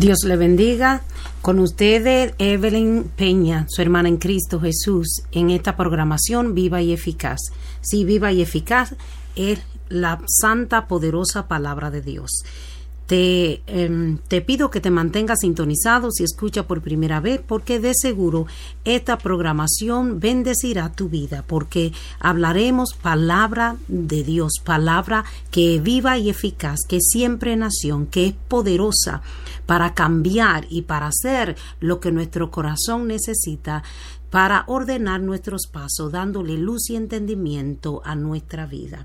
Dios le bendiga. Con ustedes, Evelyn Peña, su hermana en Cristo Jesús, en esta programación viva y eficaz. Sí, viva y eficaz es la santa, poderosa palabra de Dios. Te, em, te, pido que te mantengas sintonizado si escucha por primera vez, porque de seguro esta programación bendecirá tu vida, porque hablaremos palabra de Dios, palabra que es viva y eficaz, que siempre nación, que es poderosa para cambiar y para hacer lo que nuestro corazón necesita para ordenar nuestros pasos, dándole luz y entendimiento a nuestra vida.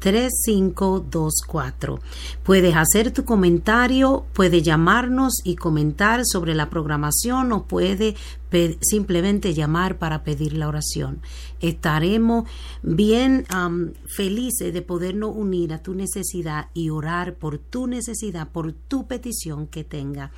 855 1 855 917 3524. Puedes hacer tu comentario, puedes llamarnos y comentar sobre la programación o puede simplemente llamar para pedir la oración. Estaremos bien felices de podernos unir a tu necesidad y orar por tu necesidad, por tu petición que tenga.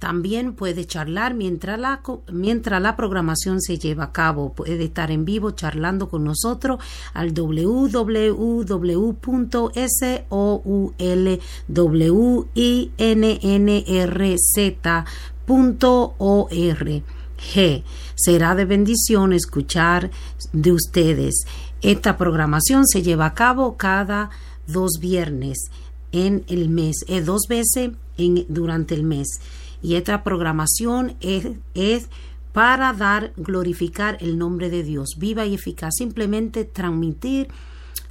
También puede charlar mientras la, mientras la programación se lleva a cabo. Puede estar en vivo charlando con nosotros al www.soulwinrz.org. G. Será de bendición escuchar de ustedes. Esta programación se lleva a cabo cada dos viernes en el mes, eh, dos veces en, durante el mes y esta programación es, es para dar, glorificar el nombre de Dios, viva y eficaz, simplemente transmitir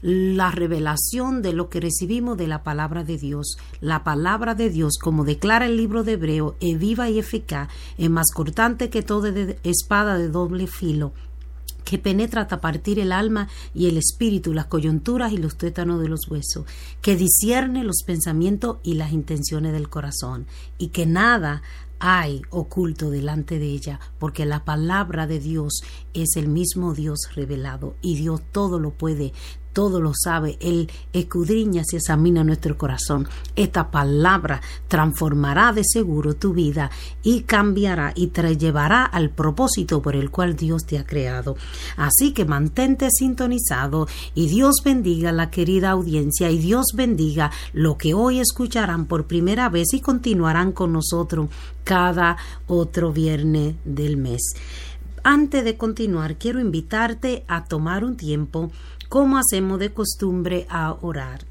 la revelación de lo que recibimos de la palabra de Dios. La palabra de Dios, como declara el libro de Hebreo, es viva y eficaz, es más cortante que toda espada de doble filo, que penetra hasta partir el alma y el espíritu, las coyunturas y los tétanos de los huesos, que discierne los pensamientos y las intenciones del corazón, y que nada hay oculto delante de ella, porque la palabra de Dios es el mismo Dios revelado y Dios todo lo puede, todo lo sabe, Él escudriña y examina nuestro corazón. Esta palabra transformará de seguro tu vida y cambiará y te llevará al propósito por el cual Dios te ha creado. Así que mantente sintonizado y Dios bendiga la querida audiencia y Dios bendiga lo que hoy escucharán por primera vez y continuarán con nosotros cada otro viernes del mes. Antes de continuar, quiero invitarte a tomar un tiempo como hacemos de costumbre a orar.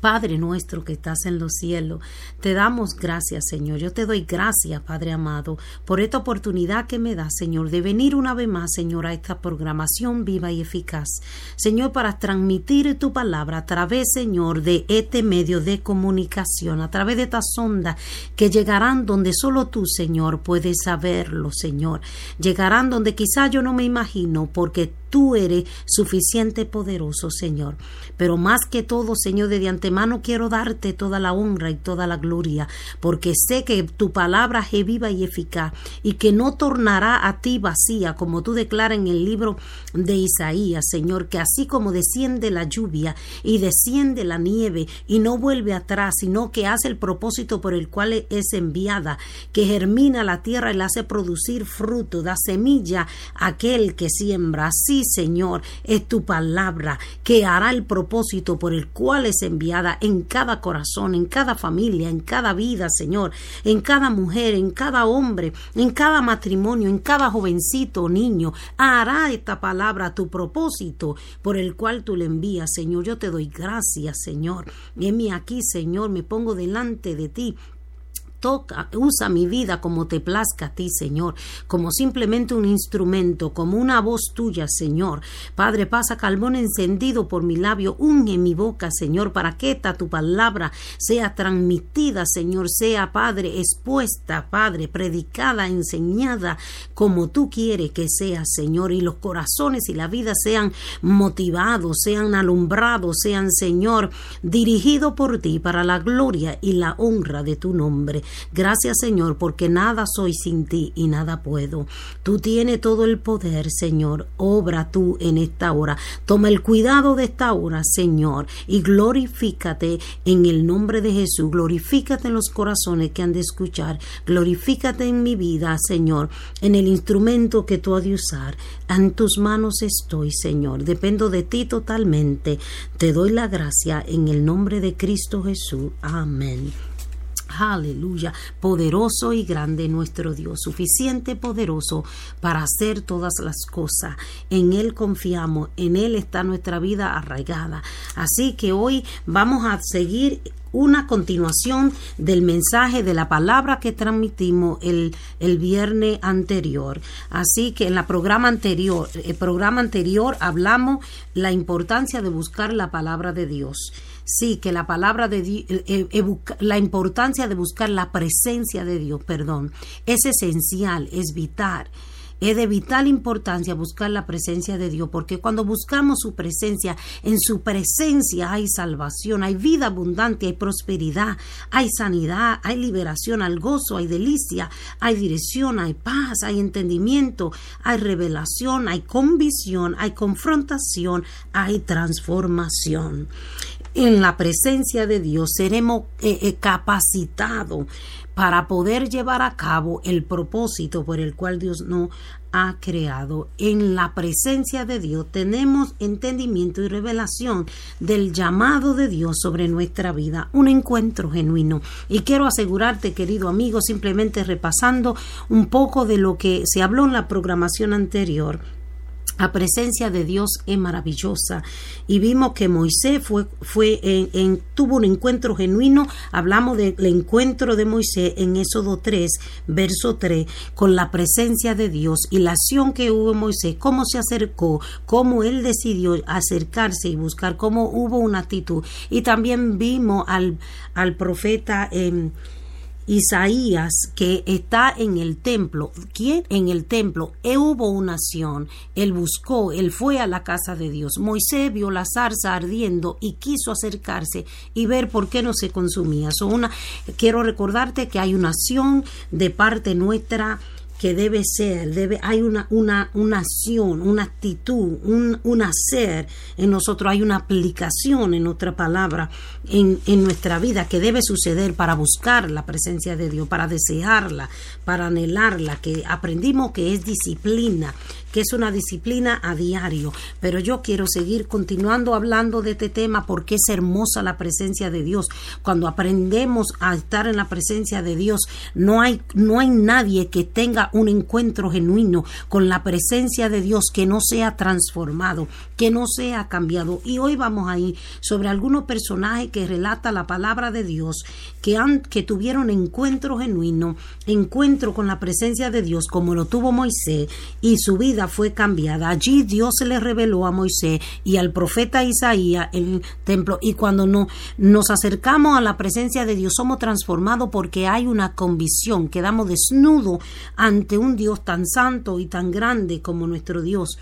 Padre nuestro que estás en los cielos, te damos gracias, Señor. Yo te doy gracias, Padre amado, por esta oportunidad que me da, Señor, de venir una vez más, Señor, a esta programación viva y eficaz. Señor, para transmitir tu palabra a través, Señor, de este medio de comunicación, a través de estas ondas que llegarán donde solo tú, Señor, puedes saberlo, Señor. Llegarán donde quizá yo no me imagino, porque tú eres suficiente poderoso, Señor. Pero más que todo, Señor, de antemano quiero darte toda la honra y toda la gloria, porque sé que tu palabra es viva y eficaz y que no tornará a ti vacía, como tú declaras en el libro de Isaías, Señor, que así como desciende la lluvia y desciende la nieve y no vuelve atrás, sino que hace el propósito por el cual es enviada, que germina la tierra y la hace producir fruto, da semilla a aquel que siembra. Así Señor, es tu palabra que hará el propósito por el cual es enviada en cada corazón, en cada familia, en cada vida, Señor, en cada mujer, en cada hombre, en cada matrimonio, en cada jovencito o niño. Hará esta palabra tu propósito por el cual tú le envías, Señor. Yo te doy gracias, Señor. mí aquí, Señor, me pongo delante de ti toca, usa mi vida como te plazca a ti, Señor, como simplemente un instrumento, como una voz tuya, Señor. Padre, pasa carbón encendido por mi labio, unge mi boca, Señor, para que esta tu palabra sea transmitida, Señor, sea, Padre, expuesta, Padre, predicada, enseñada, como tú quieres que sea, Señor, y los corazones y la vida sean motivados, sean alumbrados, sean, Señor, dirigidos por ti para la gloria y la honra de tu nombre. Gracias Señor, porque nada soy sin ti y nada puedo. Tú tienes todo el poder, Señor. Obra tú en esta hora. Toma el cuidado de esta hora, Señor, y glorifícate en el nombre de Jesús. Glorifícate en los corazones que han de escuchar. Glorifícate en mi vida, Señor, en el instrumento que tú has de usar. En tus manos estoy, Señor. Dependo de ti totalmente. Te doy la gracia en el nombre de Cristo Jesús. Amén. Aleluya, poderoso y grande nuestro Dios, suficiente poderoso para hacer todas las cosas. En Él confiamos, en Él está nuestra vida arraigada. Así que hoy vamos a seguir una continuación del mensaje de la palabra que transmitimos el, el viernes anterior. Así que en la programa anterior, el programa anterior hablamos la importancia de buscar la palabra de Dios. Sí, que la palabra de Dios, eh, eh, eh, la importancia de buscar la presencia de Dios, perdón, es esencial, es vital. Es de vital importancia buscar la presencia de Dios, porque cuando buscamos su presencia, en su presencia hay salvación, hay vida abundante, hay prosperidad, hay sanidad, hay liberación, hay gozo, hay delicia, hay dirección, hay paz, hay entendimiento, hay revelación, hay convicción, hay confrontación, hay transformación en la presencia de Dios seremos eh, eh, capacitados para poder llevar a cabo el propósito por el cual Dios nos ha creado. En la presencia de Dios tenemos entendimiento y revelación del llamado de Dios sobre nuestra vida, un encuentro genuino. Y quiero asegurarte, querido amigo, simplemente repasando un poco de lo que se habló en la programación anterior, la presencia de Dios es maravillosa y vimos que Moisés fue, tuvo un encuentro genuino. Hablamos del encuentro de Moisés en Éxodo 3, verso 3, con la presencia de Dios y la acción que hubo Moisés, cómo se acercó, cómo él decidió acercarse y buscar, cómo hubo una actitud. Y también vimos al, al profeta. en Isaías que está en el templo. ¿Quién? En el templo. Él hubo una acción. Él buscó, él fue a la casa de Dios. Moisés vio la zarza ardiendo y quiso acercarse y ver por qué no se consumía. una, quiero recordarte que hay una acción de parte nuestra que debe ser, debe, hay una, una, una acción, una actitud, un, un, hacer en nosotros, hay una aplicación en otra palabra en, en nuestra vida que debe suceder para buscar la presencia de Dios, para desearla, para anhelarla, que aprendimos que es disciplina, que es una disciplina a diario. Pero yo quiero seguir continuando hablando de este tema porque es hermosa la presencia de Dios. Cuando aprendemos a estar en la presencia de Dios, no hay, no hay nadie que tenga un encuentro genuino con la presencia de Dios que no sea transformado, que no sea cambiado. Y hoy vamos a ir sobre algunos personajes que relata la palabra de Dios que, tuvieron encuentro genuino, encuentro con la presencia de Dios como lo tuvo Moisés y su vida fue cambiada. Allí Dios se le reveló a Moisés y al profeta Isaías el templo. Y cuando no, nos acercamos a la presencia de Dios, somos transformados porque hay una convicción, quedamos desnudos ante un Dios tan santo y tan grande como nuestro Dios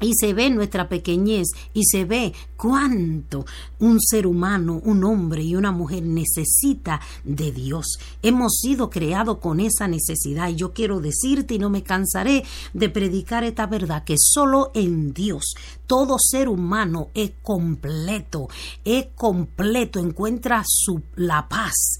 y se ve nuestra pequeñez y se ve cuánto un ser humano, un hombre y una mujer necesita de Dios. Hemos sido creados con esa necesidad y yo quiero decirte y no me cansaré de predicar esta verdad que solo en Dios todo ser humano es completo, es completo, encuentra su, la paz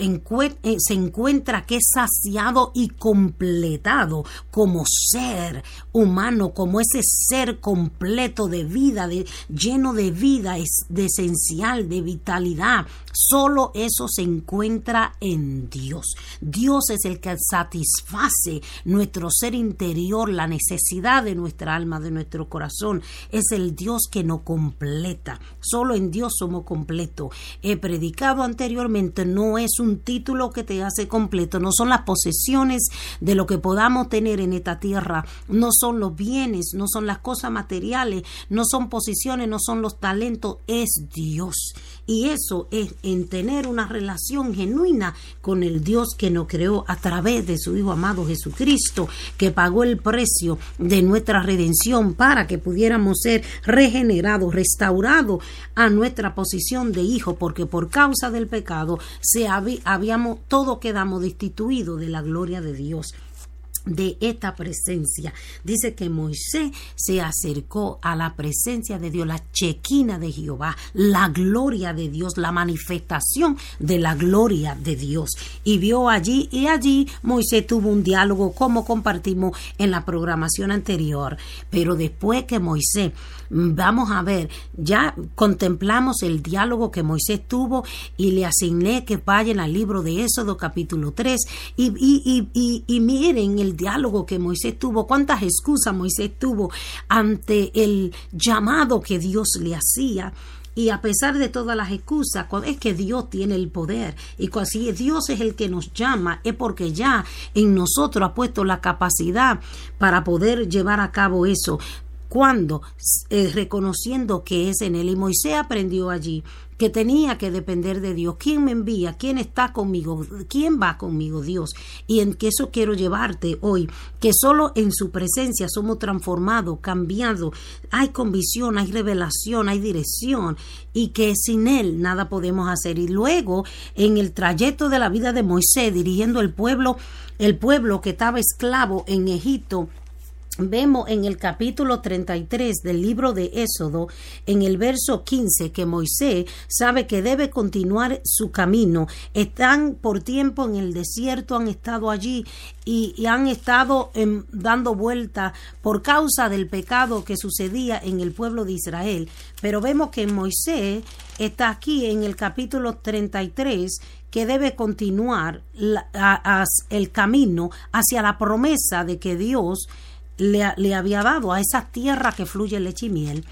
eh, se encuentra que es saciado y completado como ser humano, como ese ser completo de vida, de, lleno de vida, de esencial, de vitalidad. Solo eso se encuentra en Dios. Dios es el que satisface nuestro ser interior, la necesidad de nuestra alma, de nuestro corazón. Es el Dios que nos completa. Solo en Dios somos completos. He predicado anteriormente, no es un título que te hace completo, no son las posesiones de lo que podamos tener en esta tierra, no son los bienes, no son las cosas materiales, no son posiciones, no son los talentos, es Dios. Y eso es en tener una relación genuina con el Dios que nos creó a través de su Hijo amado Jesucristo, que pagó el precio de nuestra redención para que pudiéramos ser regenerados, restaurados a nuestra posición de hijo, porque por causa del pecado se habíamos, todo quedamos destituidos de la gloria de Dios de esta presencia. Dice que Moisés se acercó a la presencia de Dios, la chequina de Jehová, la gloria de Dios, la manifestación de la gloria de Dios. Y vio allí y allí Moisés tuvo un diálogo como compartimos en la programación anterior. Pero después que Moisés, vamos a ver, ya contemplamos el diálogo que Moisés tuvo y le asigné que vayan al libro de Éxodo capítulo 3 y, y, y, y miren el diálogo que Moisés tuvo, cuántas excusas Moisés tuvo ante el llamado que Dios le hacía. Y a pesar de todas las excusas, es que Dios tiene el poder. Y si Dios es el que nos llama, es porque ya en nosotros ha puesto la capacidad para poder llevar a cabo eso cuando eh, reconociendo que es en él y Moisés aprendió allí que tenía que depender de Dios. ¿Quién me envía? ¿Quién está conmigo? ¿Quién va conmigo? Dios. Y en que eso quiero llevarte hoy, que solo en su presencia somos transformados, cambiados. Hay convicción, hay revelación, hay dirección y que sin él nada podemos hacer. Y luego, en el trayecto de la vida de Moisés, dirigiendo el pueblo, el pueblo que estaba esclavo en Egipto, vemos en el capítulo 33 del libro de Éxodo, en el verso 15, que Moisés sabe que debe continuar su camino. Están por tiempo en el desierto, han estado allí y, han estado em, dando vuelta por causa del pecado que sucedía en el pueblo de Israel. Pero vemos que Moisés está aquí en el capítulo 33 que debe continuar el camino hacia la promesa de que Dios le, había dado a esa tierra que fluye leche y miel.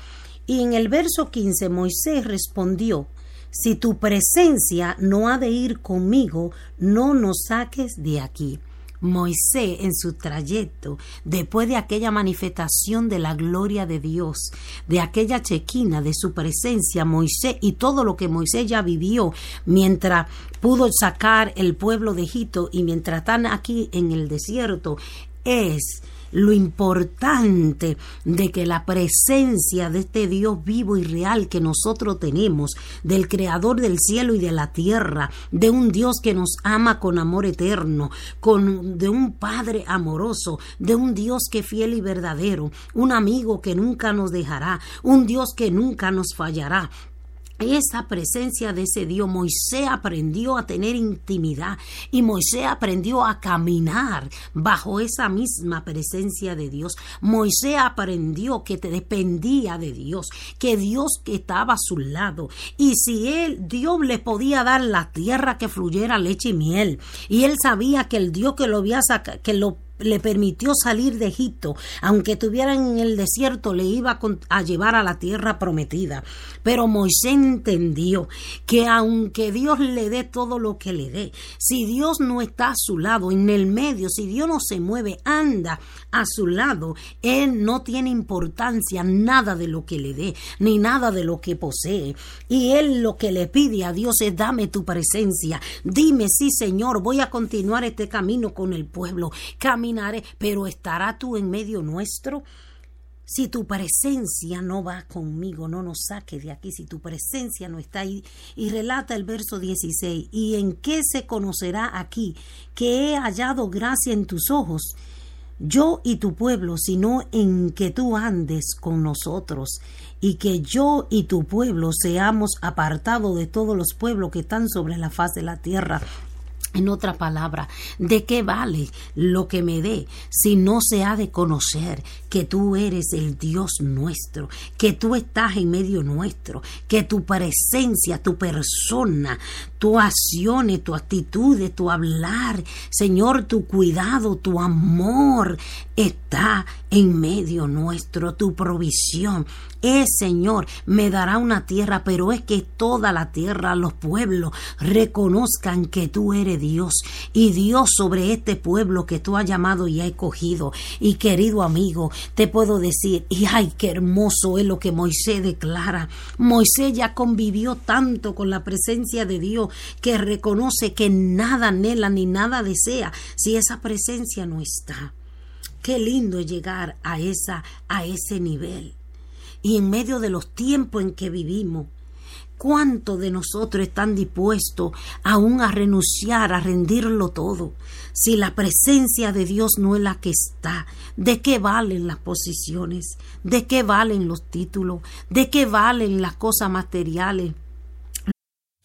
Y en el verso 15 Moisés respondió, si tu presencia no ha de ir conmigo, no nos saques de aquí. Moisés en su trayecto, después de aquella manifestación de la gloria de Dios, de aquella chequina, de su presencia, Moisés y todo lo que Moisés ya vivió mientras pudo sacar el pueblo de Egipto y mientras están aquí en el desierto, es lo importante de que la presencia de este Dios vivo y real que nosotros tenemos, del Creador del cielo y de la tierra, de un Dios que nos ama con amor eterno, con, de un Padre amoroso, de un Dios que fiel y verdadero, un amigo que nunca nos dejará, un Dios que nunca nos fallará, esa presencia de ese Dios, Moisés aprendió a tener intimidad y Moisés aprendió a caminar bajo esa misma presencia de Dios. Moisés aprendió que te dependía de Dios, que Dios estaba a su lado y si él, Dios le podía dar la tierra que fluyera leche y miel y él sabía que el Dios que lo había que lo le permitió salir de Egipto, aunque estuvieran en el desierto, le iba a llevar a la tierra prometida. Pero Moisés entendió que aunque Dios le dé todo lo que le dé, si Dios no está a su lado, en el medio, si Dios no se mueve, anda a su lado, Él no tiene importancia nada de lo que le dé, ni nada de lo que posee. Y Él lo que le pide a Dios es dame tu presencia. Dime, sí Señor, voy a continuar este camino con el pueblo pero estará tú en medio nuestro. Si tu presencia no va conmigo, no nos saque de aquí, si tu presencia no está ahí. Y relata el verso 16, ¿y en qué se conocerá aquí que he hallado gracia en tus ojos? Yo y tu pueblo, sino en que tú andes con nosotros y que yo y tu pueblo seamos apartados de todos los pueblos que están sobre la faz de la tierra En otra palabra, ¿de qué vale lo que me dé si no se ha de conocer que tú eres el Dios nuestro, que tú estás en medio nuestro, que tu presencia, tu persona, tu acciones, tu actitudes, tu hablar, Señor, tu cuidado, tu amor está en medio nuestro, tu provisión. Es, Señor, me dará una tierra, pero es que toda la tierra, los pueblos, reconozcan que tú eres Dios y Dios sobre este pueblo que tú has llamado y has escogido. Y querido amigo, te puedo decir, y ay, qué hermoso es lo que Moisés declara. Moisés ya convivió tanto con la presencia de Dios que reconoce que nada anhela ni nada desea si esa presencia no está. Qué lindo llegar a esa a ese nivel y en medio de los tiempos en que vivimos. ¿Cuántos de nosotros están dispuestos aún a renunciar, a rendirlo todo? Si la presencia de Dios no es la que está, ¿de qué valen las posiciones? ¿De qué valen los títulos? ¿De qué valen las cosas materiales?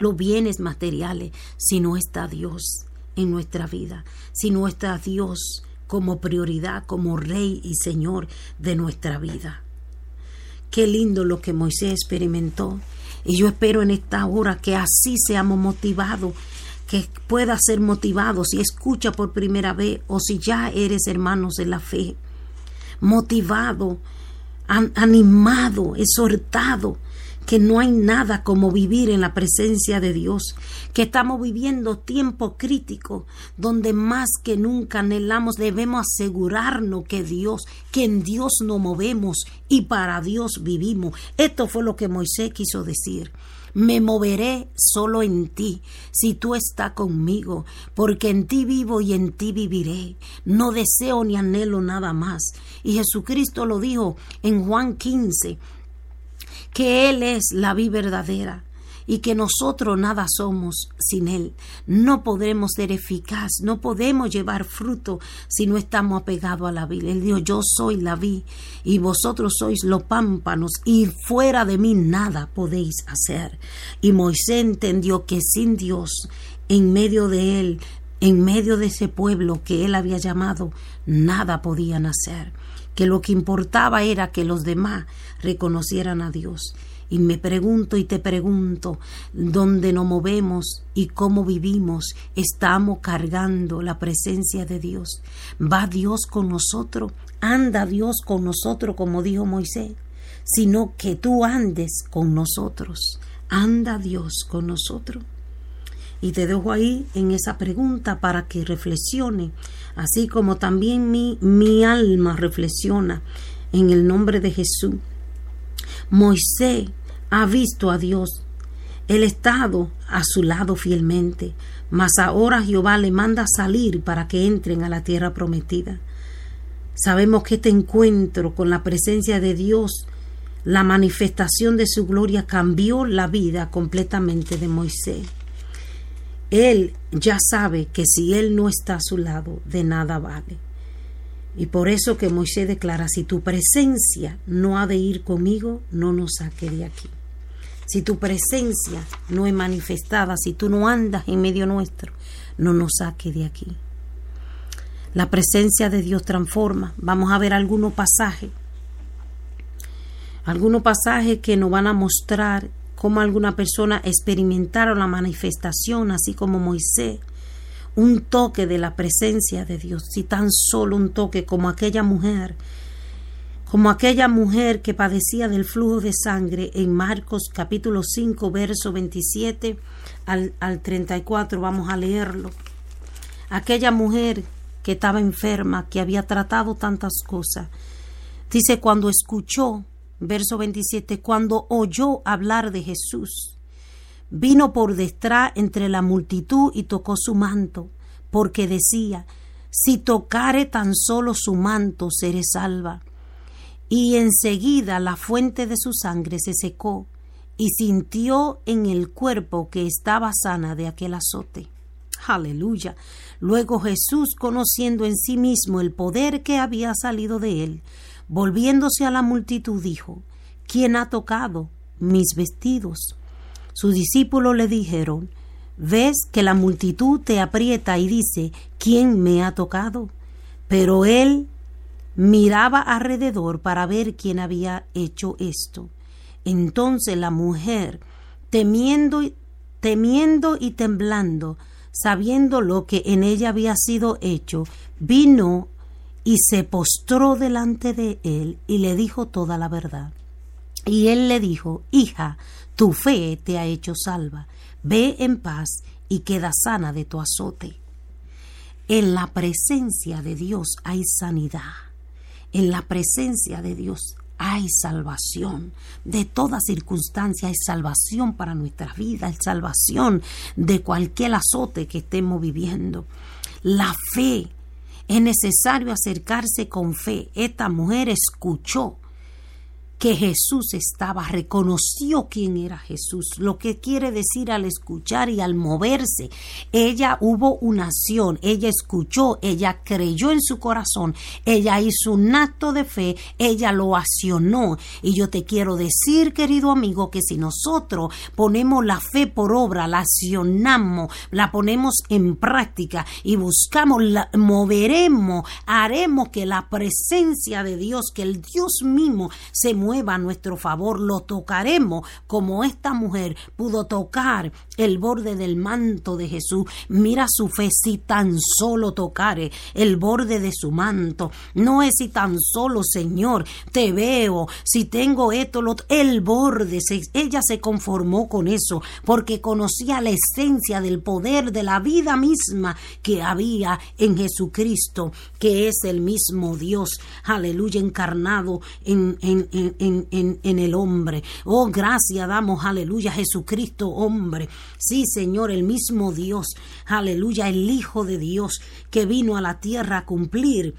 Los bienes materiales si no está Dios en nuestra vida, si no está Dios como prioridad, como Rey y Señor de nuestra vida. Qué lindo lo que Moisés experimentó. Y yo espero en esta hora que así seamos motivados, que pueda ser motivado si escucha por primera vez o si ya eres hermanos de la fe. Motivado, animado, exhortado que no hay nada como vivir en la presencia de Dios, que estamos viviendo tiempo crítico donde más que nunca anhelamos, debemos asegurarnos que Dios, que en Dios nos movemos y para Dios vivimos. Esto fue lo que Moisés quiso decir. Me moveré solo en ti, si tú estás conmigo, porque en ti vivo y en ti viviré. No deseo ni anhelo nada más. Y Jesucristo lo dijo en Juan 15, que Él es la vida verdadera y que nosotros nada somos sin Él. No podremos ser eficaz, no podemos llevar fruto si no estamos apegados a la vida. Él dijo, yo soy la vid y vosotros sois los pámpanos y fuera de mí nada podéis hacer. Y Moisés entendió que sin Dios, en medio de Él, en medio de ese pueblo que Él había llamado, nada podían hacer que lo que importaba era que los demás reconocieran a Dios. Y me pregunto y te pregunto, ¿dónde nos movemos y cómo vivimos? ¿Estamos cargando la presencia de Dios? ¿Va Dios con nosotros? ¿Anda Dios con nosotros, como dijo Moisés? Sino que tú andes con nosotros. ¿Anda Dios con nosotros? Y te dejo ahí en esa pregunta para que reflexione así como también mi, mi alma reflexiona en el nombre de Jesús. Moisés ha visto a Dios, el estado a su lado fielmente, mas ahora Jehová le manda salir para que entren a la tierra prometida. Sabemos que este encuentro con la presencia de Dios, la manifestación de su gloria cambió la vida completamente de Moisés. Él ya sabe que si Él no está a su lado, de nada vale. Y por eso que Moisés declara, si tu presencia no ha de ir conmigo, no nos saque de aquí. Si tu presencia no es manifestada, si tú no andas en medio nuestro, no nos saque de aquí. La presencia de Dios transforma. Vamos a ver algunos pasajes. Algunos pasajes que nos van a mostrar cómo alguna persona experimentaron la manifestación, así como Moisés. un toque de la presencia de Dios, si tan solo un toque como aquella mujer, como aquella mujer que padecía del flujo de sangre en Marcos capítulo 5, verso 27 al, al 34, vamos a leerlo. Aquella mujer que estaba enferma, que había tratado tantas cosas. Dice, cuando escuchó, verso 27, cuando oyó hablar de Jesús, vino por detrás entre la multitud y tocó su manto, porque decía, si tocare tan solo su manto, seré salva. Y enseguida la fuente de su sangre se secó, y sintió en el cuerpo que estaba sana de aquel azote. Aleluya. Luego Jesús, conociendo en sí mismo el poder que había salido de él, volviéndose a la multitud, dijo, ¿quién ha tocado mis vestidos? Sus discípulos le dijeron, ves que la multitud te aprieta y dice, ¿quién me ha tocado? Pero él miraba alrededor para ver quién había hecho esto. Entonces la mujer, temiendo, temiendo y temblando, sabiendo lo que en ella había sido hecho, vino y se postró delante de él y le dijo toda la verdad. Y él le dijo, Hija, tu fe te ha hecho salva, ve en paz y queda sana de tu azote. En la presencia de Dios hay sanidad. En la presencia de Dios hay salvación. De toda circunstancia hay salvación para nuestra vida, hay salvación de cualquier azote que estemos viviendo. La fe, es necesario acercarse con fe. Esta mujer escuchó que Jesús estaba, reconoció quién era Jesús, lo que quiere decir al escuchar y al moverse. Ella hubo una acción, ella escuchó, ella creyó en su corazón, ella hizo un acto de fe, ella lo accionó. Y yo te quiero decir, querido amigo, que si nosotros ponemos la fe por obra, la accionamos, la ponemos en práctica y buscamos, la, moveremos, haremos que la presencia de Dios, que el Dios mismo se mueva a nuestro favor, lo tocaremos como esta mujer pudo tocar el borde del manto de Jesús. Mira su fe si tan solo tocare el borde de su manto. No es si tan solo, Señor, te veo, si tengo esto, el borde. ella se conformó con eso porque conocía la esencia del poder de la vida misma que había en Jesucristo, que es el mismo Dios, aleluya, encarnado en, en, en, el hombre. Oh, gracias damos, aleluya, Jesucristo, hombre. Sí, Señor, el mismo Dios, aleluya, el Hijo de Dios que vino a la tierra a cumplir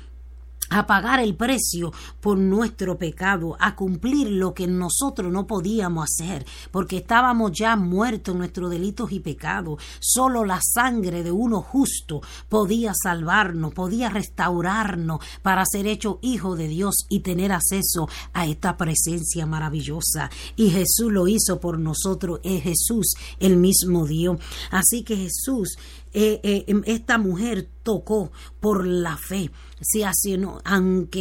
a pagar el precio por nuestro pecado, a cumplir lo que nosotros no podíamos hacer, porque estábamos ya muertos en nuestros delitos y pecados. Solo la sangre de uno justo podía salvarnos, podía restaurarnos para ser hecho hijo de Dios y tener acceso a esta presencia maravillosa. Y Jesús lo hizo por nosotros, es Jesús el mismo Dios. Así que Jesús, eh, eh, esta mujer tocó por la fe se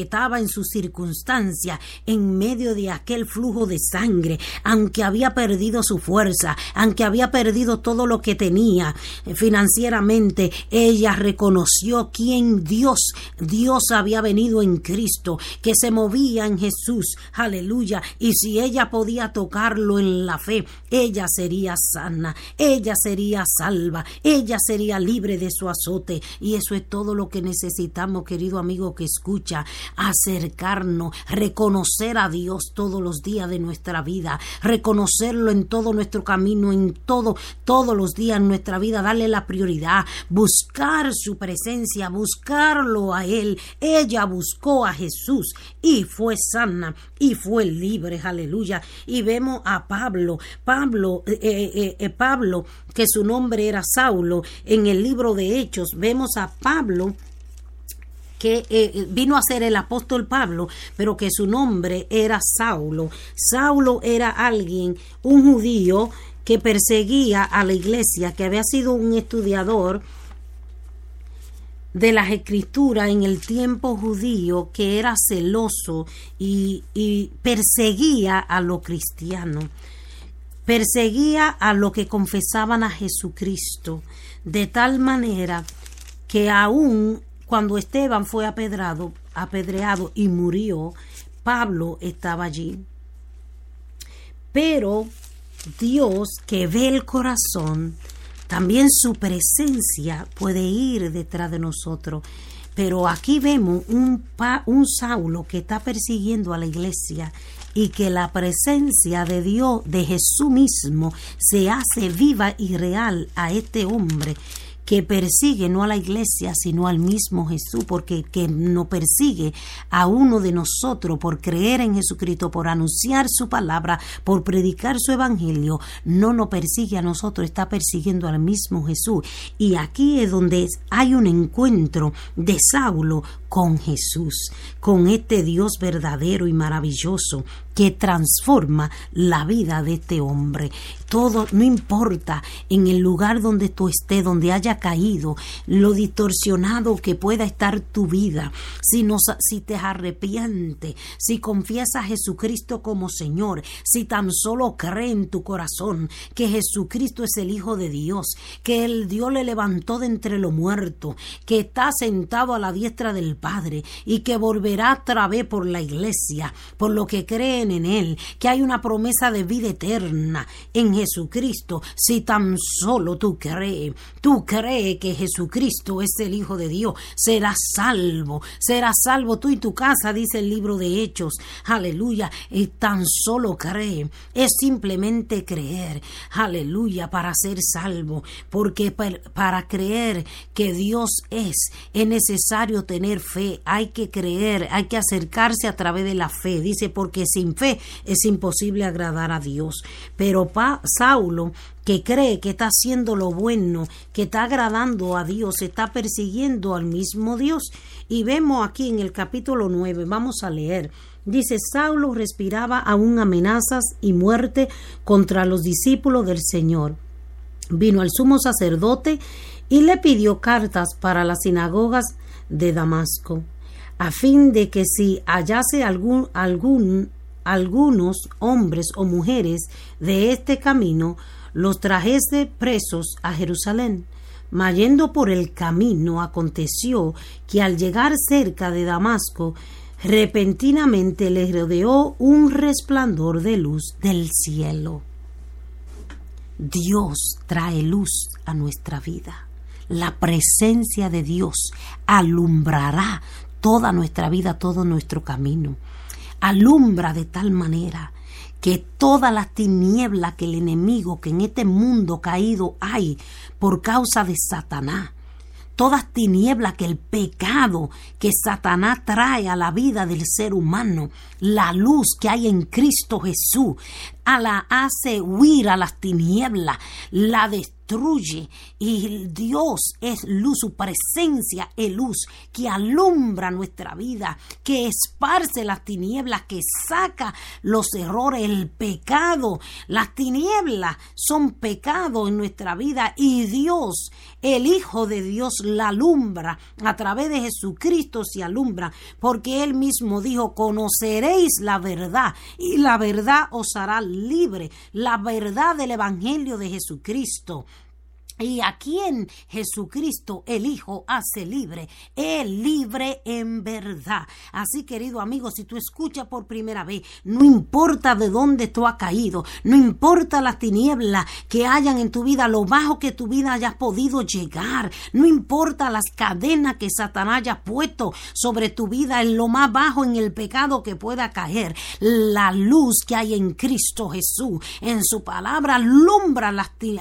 estaba en su circunstancia, en medio de aquel flujo de sangre, aunque había perdido su fuerza, aunque había perdido todo lo que tenía. Eh, financieramente, ella reconoció quién Dios, Dios había venido en Cristo, que se movía en Jesús, aleluya, y si ella podía tocarlo en la fe, ella sería sana, ella sería salva, ella sería libre de su azote, y eso es todo lo que necesitamos, querido amigo que escucha, acercarnos, reconocer a Dios todos los días de nuestra vida, reconocerlo en todo nuestro camino, en todo, todos los días en nuestra vida, darle la prioridad, buscar su presencia, buscarlo a Él. Ella buscó a Jesús y fue sana y fue libre, aleluya. Y vemos a Pablo, Pablo, eh, eh, eh, Pablo, que su nombre era Saulo, en el libro de Hechos, vemos a Pablo que eh, vino a ser el apóstol Pablo, pero que su nombre era Saulo. Saulo era alguien, un judío que perseguía a la iglesia, que había sido un estudiador de las escrituras en el tiempo judío, que era celoso y, y perseguía a los cristianos, perseguía a los que confesaban a Jesucristo, de tal manera que aún cuando Esteban fue apedreado y murió, Pablo estaba allí. Pero Dios que ve el corazón, también su presencia puede ir detrás de nosotros. Pero aquí vemos un, un Saulo que está persiguiendo a la iglesia y que la presencia de Dios, de Jesús mismo, se hace viva y real a este hombre que persigue no a la iglesia, sino al mismo Jesús, porque que no persigue a uno de nosotros por creer en Jesucristo, por anunciar su palabra, por predicar su evangelio, no nos persigue a nosotros, está persiguiendo al mismo Jesús. Y aquí es donde hay un encuentro de Saulo con Jesús, con este Dios verdadero y maravilloso que transforma la vida de este hombre. Todo, no importa en el lugar donde tú estés, donde haya caído, lo distorsionado que pueda estar tu vida, si, si te arrepientes, si confiesas a Jesucristo como Señor, si tan solo cree en tu corazón que Jesucristo es el Hijo de Dios, que el Dios le levantó de entre los muertos, que está sentado a la diestra del Padre y que volverá otra vez por la iglesia, por lo que creen en Él, que hay una promesa de vida eterna en Jesucristo, si tan solo tú crees, tú crees que Jesucristo es el Hijo de Dios, serás salvo, serás salvo tú y tu casa, dice el libro de Hechos, aleluya, y tan solo cree, es simplemente creer, aleluya, para ser salvo, porque para creer que Dios es, es necesario tener fe, hay que creer, hay que acercarse a través de la fe, dice, porque sin fe es imposible agradar a Dios. Pero pa, Saulo, que cree que está haciendo lo bueno, que está agradando a Dios, está persiguiendo al mismo Dios. Y vemos aquí en el capítulo 9, vamos a leer. Dice, Saulo respiraba aún amenazas y muerte contra los discípulos del Señor. Vino al sumo sacerdote y le pidió cartas para las sinagogas de Damasco, a fin de que si hallase algún, algún algunos hombres o mujeres de este camino los trajese presos a Jerusalén. Mayendo por el camino aconteció que al llegar cerca de Damasco, repentinamente le rodeó un resplandor de luz del cielo. Dios trae luz a nuestra vida. La presencia de Dios alumbrará toda nuestra vida, todo nuestro camino. Alumbra de tal manera que todas las tinieblas que el enemigo que en este mundo caído hay por causa de Satanás, todas tinieblas que el pecado que Satanás trae a la vida del ser humano, la luz que hay en Cristo Jesús, a la hace huir a las tinieblas, la destruye y Dios es luz, su presencia es luz que alumbra nuestra vida, que esparce las tinieblas, que saca los errores, el pecado. Las tinieblas son pecado en nuestra vida y Dios, el Hijo de Dios, la alumbra. A través de Jesucristo se alumbra, porque Él mismo dijo, conoceréis la verdad y la verdad os hará libre, la verdad del Evangelio de Jesucristo y a quien Jesucristo el Hijo hace libre, el libre en verdad. Así, querido amigo, si tú escuchas por primera vez, no importa de dónde tú has caído, no importa las tinieblas que hayan en tu vida, lo bajo que tu vida hayas podido llegar, no importa las cadenas que Satanás haya puesto sobre tu vida, en lo más bajo en el pecado que pueda caer, la luz que hay en Cristo Jesús, en su palabra, alumbra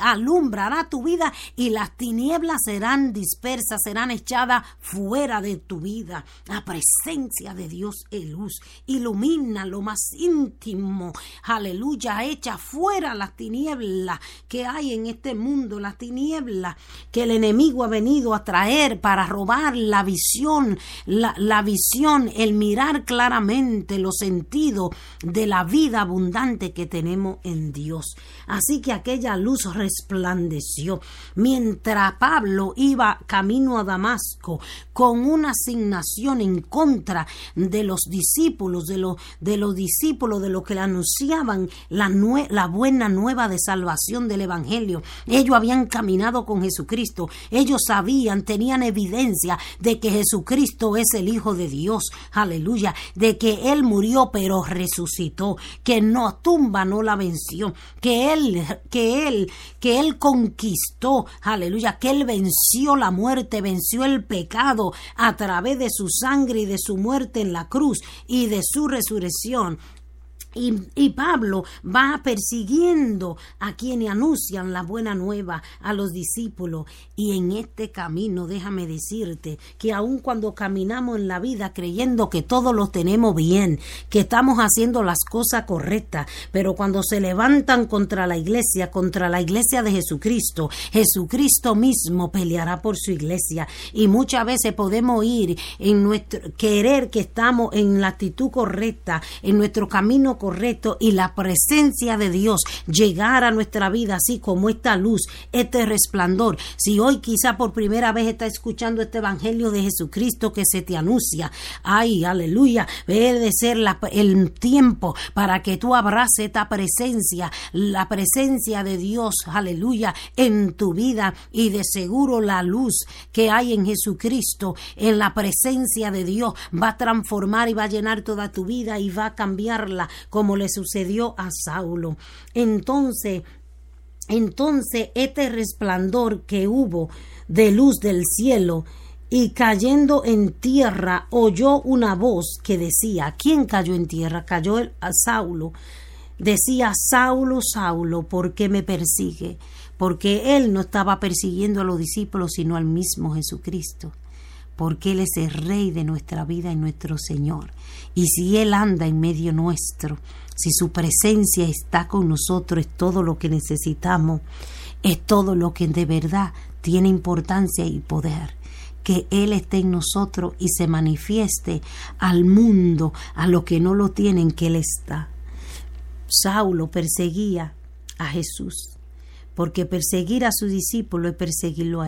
alumbrará tu vida y las tinieblas serán dispersas, serán echadas fuera de tu vida. La presencia de Dios es luz, ilumina lo más íntimo, aleluya, echa fuera las tinieblas que hay en este mundo, las tinieblas que el enemigo ha venido a traer para robar la visión, la, la visión, el mirar claramente los sentidos de la vida abundante que tenemos en Dios. Así que aquella luz resplandeció Mientras Pablo iba camino a Damasco con una asignación en contra de los discípulos, de, los de los discípulos, de los que le anunciaban la, la buena nueva de salvación del Evangelio. Ellos habían caminado con Jesucristo. Ellos sabían, tenían evidencia de que Jesucristo es el Hijo de Dios. Aleluya. De que Él murió pero resucitó. Que no tumba no la venció. Que Él, que Él, que Él conquistó. Aleluya. Que Él venció la muerte, venció el pecado a través de su sangre y de su muerte en la cruz y de su resurrección. Y, Pablo va persiguiendo a quienes anuncian la buena nueva a los discípulos. Y en este camino, déjame decirte que aun cuando caminamos en la vida creyendo que todos lo tenemos bien, que estamos haciendo las cosas correctas, pero cuando se levantan contra la iglesia, contra la iglesia de Jesucristo, Jesucristo mismo peleará por su iglesia. Y muchas veces podemos ir en nuestro querer que estamos en la actitud correcta, en nuestro camino correcto correcto y la presencia de Dios llegar a nuestra vida así como esta luz, este resplandor. Si hoy quizá por primera vez está escuchando este evangelio de Jesucristo que se te anuncia, ay, aleluya, debe de ser el tiempo para que tú abraces esta presencia, la presencia de Dios, aleluya, en tu vida y de seguro la luz que hay en Jesucristo, en la presencia de Dios, va a transformar y va a llenar toda tu vida y va a cambiarla como le sucedió a Saulo. Entonces, entonces este resplandor que hubo de luz del cielo y cayendo en tierra oyó una voz que decía, ¿quién cayó en tierra? Cayó a Saulo. Decía, Saulo, Saulo, ¿por qué me persigue? Porque él no estaba persiguiendo a los discípulos, sino al mismo Jesucristo. Porque Él es el Rey de nuestra vida y nuestro Señor. Y si Él anda en medio nuestro, si su presencia está con nosotros, es todo lo que necesitamos, es todo lo que de verdad tiene importancia y poder que Él esté en nosotros y se manifieste al mundo, a lo que no lo tienen, que Él está. Saulo perseguía a Jesús, porque perseguir a su discípulo es perseguirlo a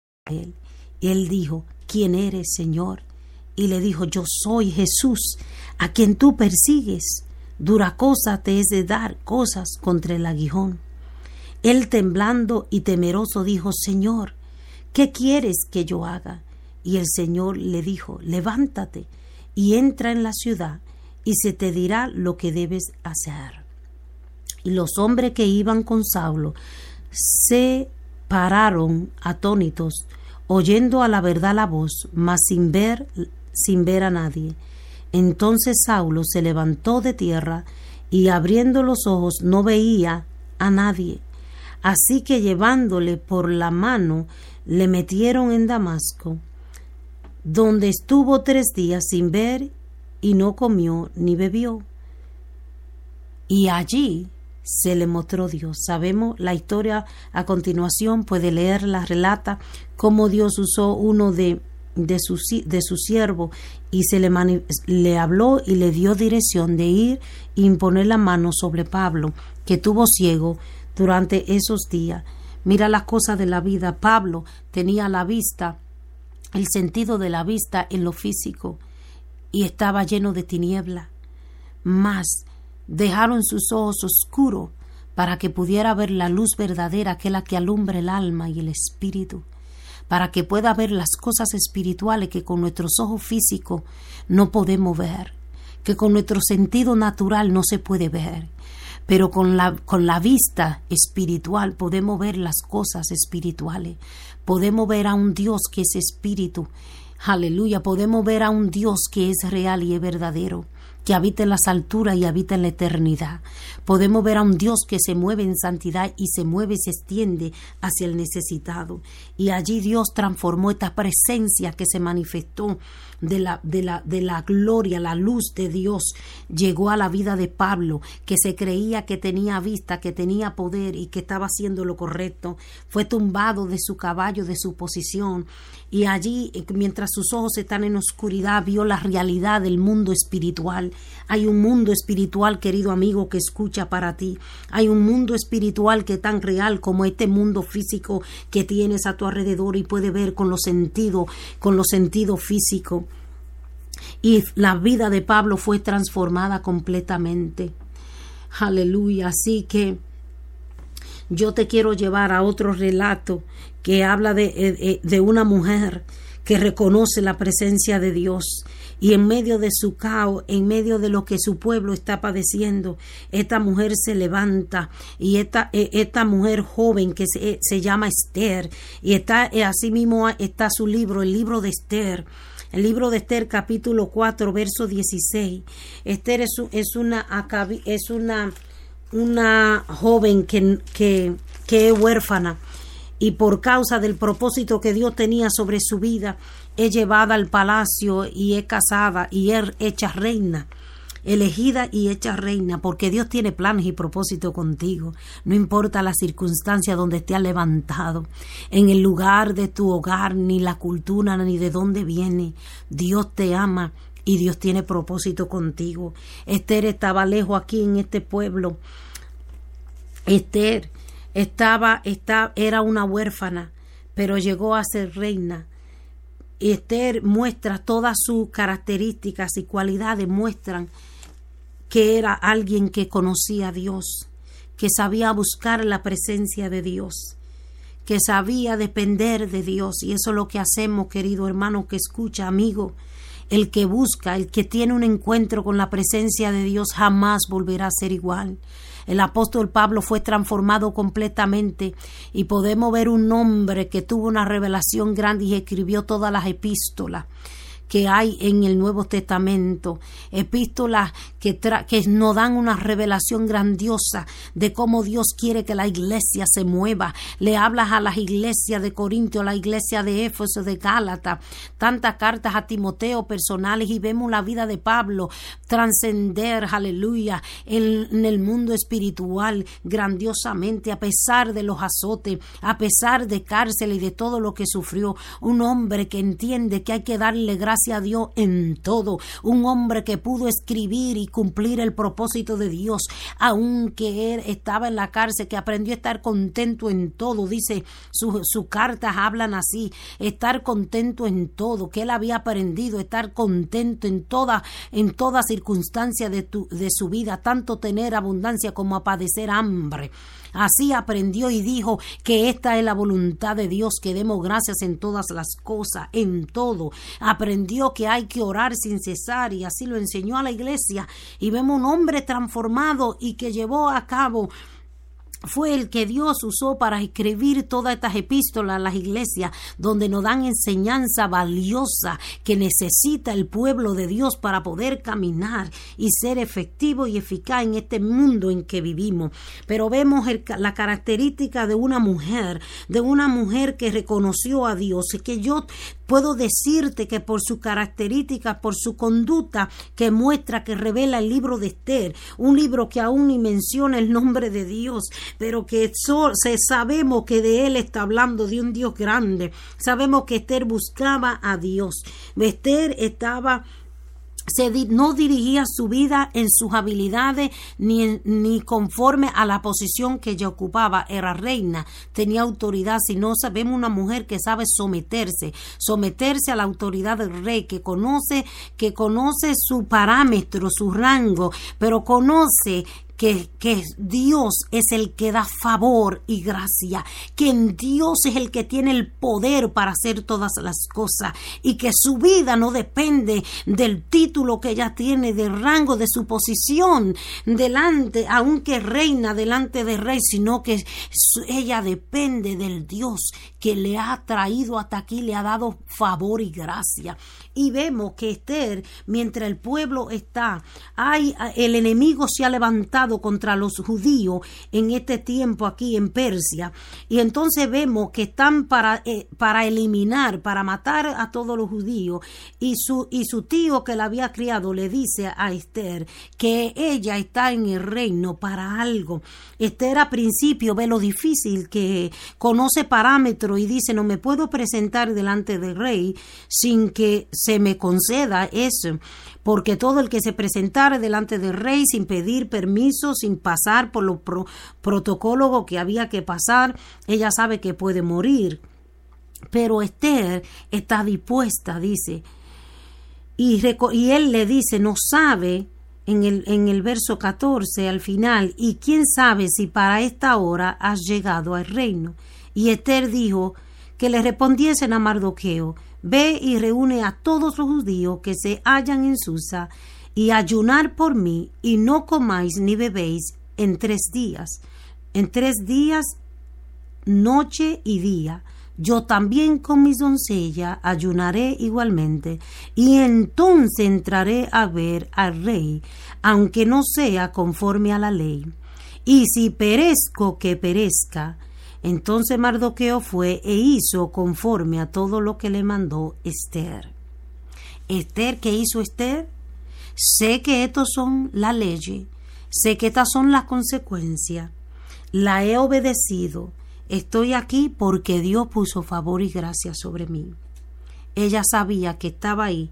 él. Él dijo, ¿quién eres, Señor? Y le dijo, yo soy Jesús, a quien tú persigues. Dura cosa te es de dar cosas contra el aguijón. Él temblando y temeroso dijo, Señor, ¿qué quieres que yo haga? Y el Señor le dijo, levántate y entra en la ciudad y se te dirá lo que debes hacer. Y los hombres que iban con Saulo se pararon atónitos, oyendo a la verdad la voz, mas sin ver, sin ver a nadie. Entonces Saulo se levantó de tierra y abriendo los ojos no veía a nadie. Así que llevándole por la mano le metieron en Damasco, donde estuvo tres días sin ver y no comió ni bebió. Y allí se le mostró Dios. Sabemos la historia a continuación, puede leerla, relata cómo Dios usó uno de, de sus de su siervo y se le, le habló y le dio dirección de ir e imponer la mano sobre Pablo, que tuvo ciego durante esos días. Mira las cosas de la vida. Pablo tenía la vista, el sentido de la vista en lo físico, y estaba lleno de tiniebla. Mas dejaron sus ojos oscuros para que pudiera ver la luz verdadera, que es la que alumbra el alma y el espíritu, para que pueda ver las cosas espirituales que con nuestros ojos físicos no podemos ver, que con nuestro sentido natural no se puede ver, pero con la, con la vista espiritual podemos ver las cosas espirituales, podemos ver a un Dios que es espíritu, aleluya, podemos ver a un Dios que es real y es verdadero que habita en las alturas y habita en la eternidad. Podemos ver a un Dios que se mueve en santidad y se mueve y se extiende hacia el necesitado. Y allí Dios transformó esta presencia que se manifestó de la, de la, de la gloria, la luz de Dios, llegó a la vida de Pablo, que se creía que tenía vista, que tenía poder y que estaba haciendo lo correcto. Fue tumbado de su caballo, de su posición, y allí, mientras sus ojos están en oscuridad, vio la realidad del mundo espiritual. Hay un mundo espiritual, querido amigo, que escucha para ti. Hay un mundo espiritual que es tan real como este mundo físico que tienes a tu alrededor y puede ver con los sentidos, con los sentidos físicos y la vida de Pablo fue transformada completamente. Aleluya. Así que yo te quiero llevar a otro relato que habla de, eh, eh, de, una mujer que reconoce la presencia de Dios y en medio de su caos, en medio de lo que su pueblo está padeciendo, esta mujer se levanta y esta, eh, esta mujer joven que se, se llama Esther y está así mismo está su libro, el libro de Esther el libro de Esther capítulo 4 verso 16. Esther es, es una, es una, una joven que, que, que es huérfana y por causa del propósito que Dios tenía sobre su vida, es llevada al palacio y es casada y es hecha reina elegida y hecha reina, porque Dios tiene planes y propósitos contigo. No importa la circunstancia donde te ha levantado, en el lugar de tu hogar, ni la cultura, ni de dónde viene. Dios te ama y Dios tiene propósito contigo. Esther estaba lejos aquí en este pueblo. Esther estaba, estaba era una huérfana, pero llegó a ser reina. Esther muestra todas sus características y cualidades, muestran que era alguien que conocía a Dios, que sabía buscar la presencia de Dios, que sabía depender de Dios. Y eso es lo que hacemos, querido hermano que escucha, amigo. El que busca, el que tiene un encuentro con la presencia de Dios jamás volverá a ser igual. El apóstol Pablo fue transformado completamente y podemos ver un hombre que tuvo una revelación grande y escribió todas las epístolas que hay en el Nuevo Testamento, epístolas que, nos dan una revelación grandiosa de cómo Dios quiere que la iglesia se mueva. Le hablas a las iglesias de Corintio, a la iglesia de Éfeso, de Gálata, tantas cartas a Timoteo personales y vemos la vida de Pablo trascender, aleluya, en, en el mundo espiritual grandiosamente, a pesar de los azotes, a pesar de cárcel y de todo lo que sufrió. Un hombre que entiende que hay que darle gracias a Dios en todo. Un hombre que pudo escribir y cumplir el propósito de Dios, aunque él estaba en la cárcel, que aprendió a estar contento en todo. Dice, sus cartas hablan así, estar contento en todo, que él había aprendido estar contento en toda, en toda circunstancia de, tu, de su vida, tanto tener abundancia como a padecer hambre. Así aprendió y dijo que esta es la voluntad de Dios, que demos gracias en todas las cosas, en todo. Aprendió que hay que orar sin cesar y así lo enseñó a la iglesia. Y vemos un hombre transformado y que llevó a cabo fue el que Dios usó para escribir todas estas epístolas a las iglesias, donde nos dan enseñanza valiosa que necesita el pueblo de Dios para poder caminar y ser efectivo y eficaz en este mundo en que vivimos. Pero vemos la característica de una mujer, de una mujer que reconoció a Dios, que yo puedo decirte que por su característica, por su conducta que muestra, que revela el libro de Esther, un libro que aún ni menciona el nombre de Dios, pero que se sabemos que de él está hablando de un Dios grande. Sabemos que Esther buscaba a Dios. Esther estaba no dirigía su vida en sus habilidades ni, ni conforme a la posición que ella ocupaba. Era reina, tenía autoridad. Si no sabemos una mujer que sabe someterse, someterse a la autoridad del rey, que conoce, que conoce su parámetro, su rango, pero conoce que, Dios es el que da favor y gracia, que en Dios es el que tiene el poder para hacer todas las cosas y que su vida no depende del título que ella tiene, del rango, de su posición delante, aunque reina delante del rey, sino que ella depende del Dios que le ha traído hasta aquí, le ha dado favor y gracia. Y vemos que Esther, mientras el pueblo está, hay, el enemigo se ha levantado contra los judíos en este tiempo aquí en Persia. Y entonces vemos que están para, eh, para eliminar, para matar a todos los judíos. Y su, y su tío que la había criado le dice a Esther que ella está en el reino para algo. Esther a principio ve lo difícil que conoce parámetros y dice no me puedo presentar delante del rey sin que se me conceda eso porque todo el que se presentara delante del rey sin pedir permiso, sin pasar por los protocolos que había que pasar, ella sabe que puede morir. Pero Esther está dispuesta, dice. Y, y él le dice, no sabe, en el, en el verso 14 al final, y quién sabe si para esta hora has llegado al reino. Y Esther dijo que le respondiesen a Mardoqueo, Ve y reúne a todos los judíos que se hallan en Susa, y ayunar por mí, y no comáis ni bebéis en tres días. En tres días, noche y día. Yo también con mis doncellas ayunaré igualmente, y entonces entraré a ver al rey, aunque no sea conforme a la ley. Y si perezco, que perezca, entonces Mardoqueo fue e hizo conforme a todo lo que le mandó Esther. Esther, ¿qué hizo Esther? Sé que estos son la ley, sé que estas son las consecuencias. La he obedecido. Estoy aquí porque Dios puso favor y gracia sobre mí. Ella sabía que estaba ahí,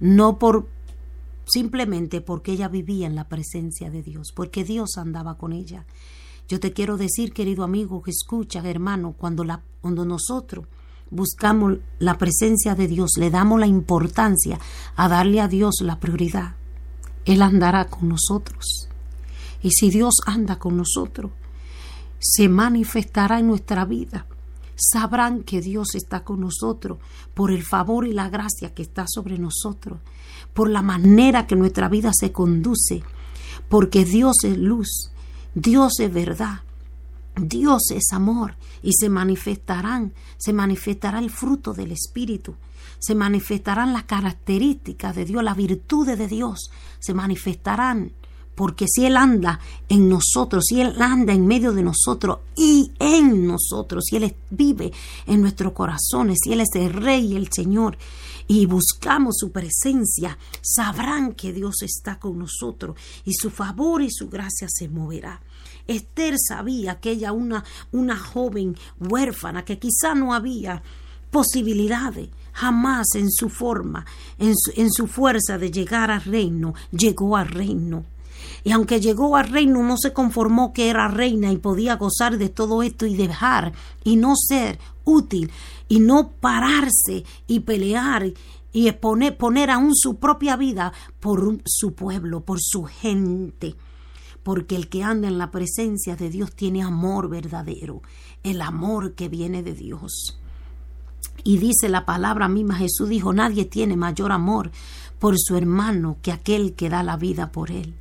no por simplemente porque ella vivía en la presencia de Dios, porque Dios andaba con ella. Yo te quiero decir, querido amigo, que escucha, hermano, cuando, la, cuando nosotros buscamos la presencia de Dios, le damos la importancia a darle a Dios la prioridad, Él andará con nosotros. Y si Dios anda con nosotros, se manifestará en nuestra vida. Sabrán que Dios está con nosotros por el favor y la gracia que está sobre nosotros, por la manera que nuestra vida se conduce, porque Dios es luz Dios es verdad. Dios es amor y se manifestarán, se manifestará el fruto del Espíritu, se manifestarán las características de Dios, las virtudes de Dios, se manifestarán, porque si Él anda en nosotros, si Él anda en medio de nosotros y en nosotros, si Él vive en nuestros corazones, si Él es el Rey y el Señor, y buscamos su presencia, sabrán que Dios está con nosotros y su favor y su gracia se moverá. Esther sabía que ella, una, una joven huérfana, que quizá no había posibilidades, jamás en su forma, en su, en su fuerza de llegar al reino, llegó al reino. Y aunque llegó al reino, no se conformó que era reina y podía gozar de todo esto y dejar y no ser útil y no pararse y pelear y poner, poner aún su propia vida por su pueblo, por su gente. Porque el que anda en la presencia de Dios tiene amor verdadero, el amor que viene de Dios. Y dice la palabra misma, Jesús dijo, nadie tiene mayor amor por su hermano que aquel que da la vida por él.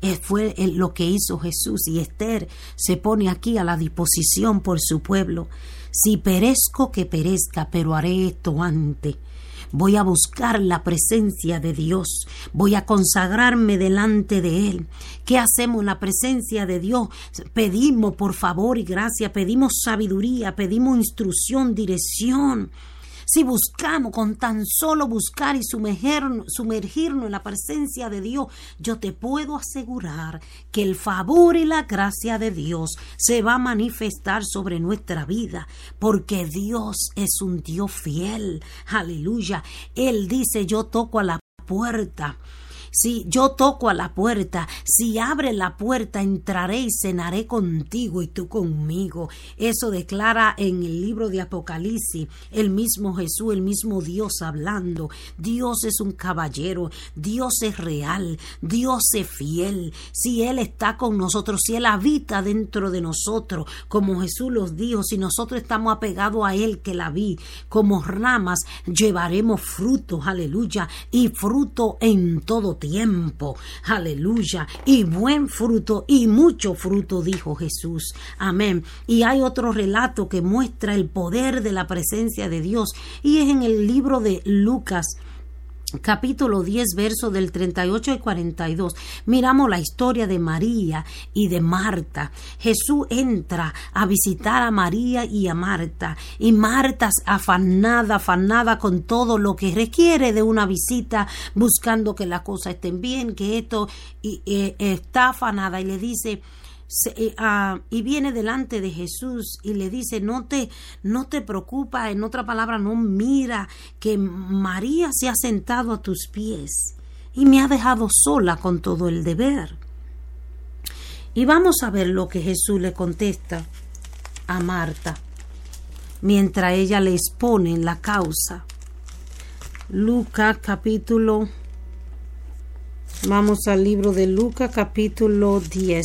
Eh, fue lo que hizo Jesús y Esther se pone aquí a la disposición por su pueblo. Si perezco, que perezca, pero haré esto antes voy a buscar la presencia de Dios, voy a consagrarme delante de Él. ¿Qué hacemos en la presencia de Dios? Pedimos por favor y gracia, pedimos sabiduría, pedimos instrucción, dirección. Si buscamos con tan solo buscar y sumergirnos, en la presencia de Dios, yo te puedo asegurar que el favor y la gracia de Dios se va a manifestar sobre nuestra vida, porque Dios es un Dios fiel. Aleluya. Él dice, yo toco a la puerta si yo toco a la puerta, si abre la puerta, entraré y cenaré contigo y tú conmigo. Eso declara en el libro de Apocalipsis el mismo Jesús, el mismo Dios hablando. Dios es un caballero, Dios es real, Dios es fiel. Si Él está con nosotros, si Él habita dentro de nosotros, como Jesús los dijo, si nosotros estamos apegados a Él que la vi, como ramas, llevaremos frutos, aleluya, y fruto en todo tiempo. Aleluya. Y buen fruto y mucho fruto, dijo Jesús. Amén. Y hay otro relato que muestra el poder de la presencia de Dios y es en el libro de Lucas capítulo 10, verso del 38 al 42, miramos la historia de María y de Marta. Jesús entra a visitar a María y a Marta, y Marta afanada, afanada con todo lo que requiere de una visita, buscando que las cosas estén bien, que esto, y, eh, está afanada y le dice, eh, ah, y viene delante de Jesús y le dice, no te, no te preocupa, en otra palabra, no mira que María se ha sentado a tus pies y me ha dejado sola con todo el deber. Y vamos a ver lo que Jesús le contesta a Marta mientras ella le expone la causa. Lucas capítulo Vamos al libro de Lucas capítulo 10.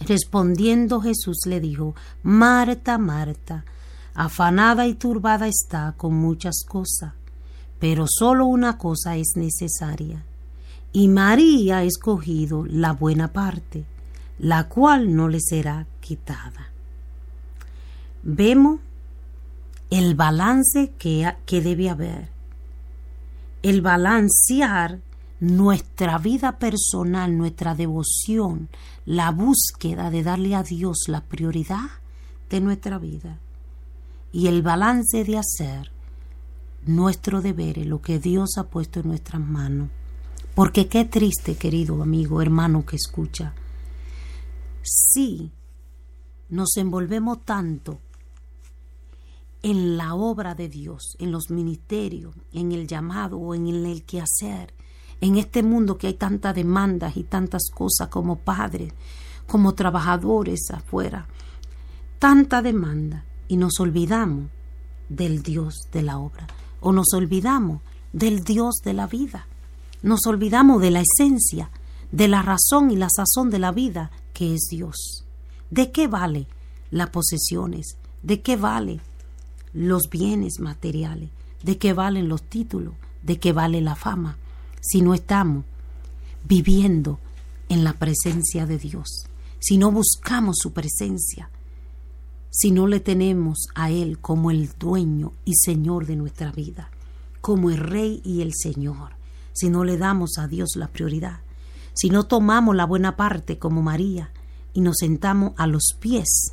Respondiendo Jesús le dijo, Marta, Marta, afanada y turbada está con muchas cosas, pero solo una cosa es necesaria. Y María ha escogido la buena parte, la cual no le será quitada. Vemos el balance que, que debe haber. El balancear nuestra vida personal, nuestra devoción, la búsqueda de darle a Dios la prioridad de nuestra vida y el balance de hacer nuestro deber, lo que Dios ha puesto en nuestras manos. Porque qué triste, querido amigo, hermano que escucha, si nos envolvemos tanto en la obra de Dios, en los ministerios, en el llamado o en el quehacer, en este mundo que hay tantas demandas y tantas cosas como padres, como trabajadores afuera, tanta demanda y nos olvidamos del Dios de la obra o nos olvidamos del Dios de la vida, nos olvidamos de la esencia, de la razón y la sazón de la vida que es Dios. ¿De qué vale las posesiones? ¿De qué vale los bienes materiales? ¿De qué valen los títulos? ¿De qué vale la fama? Si no estamos viviendo en la presencia de Dios, si no buscamos su presencia, si no le tenemos a Él como el dueño y Señor de nuestra vida, como el Rey y el Señor, si no le damos a Dios la prioridad, si no tomamos la buena parte como María y nos sentamos a los pies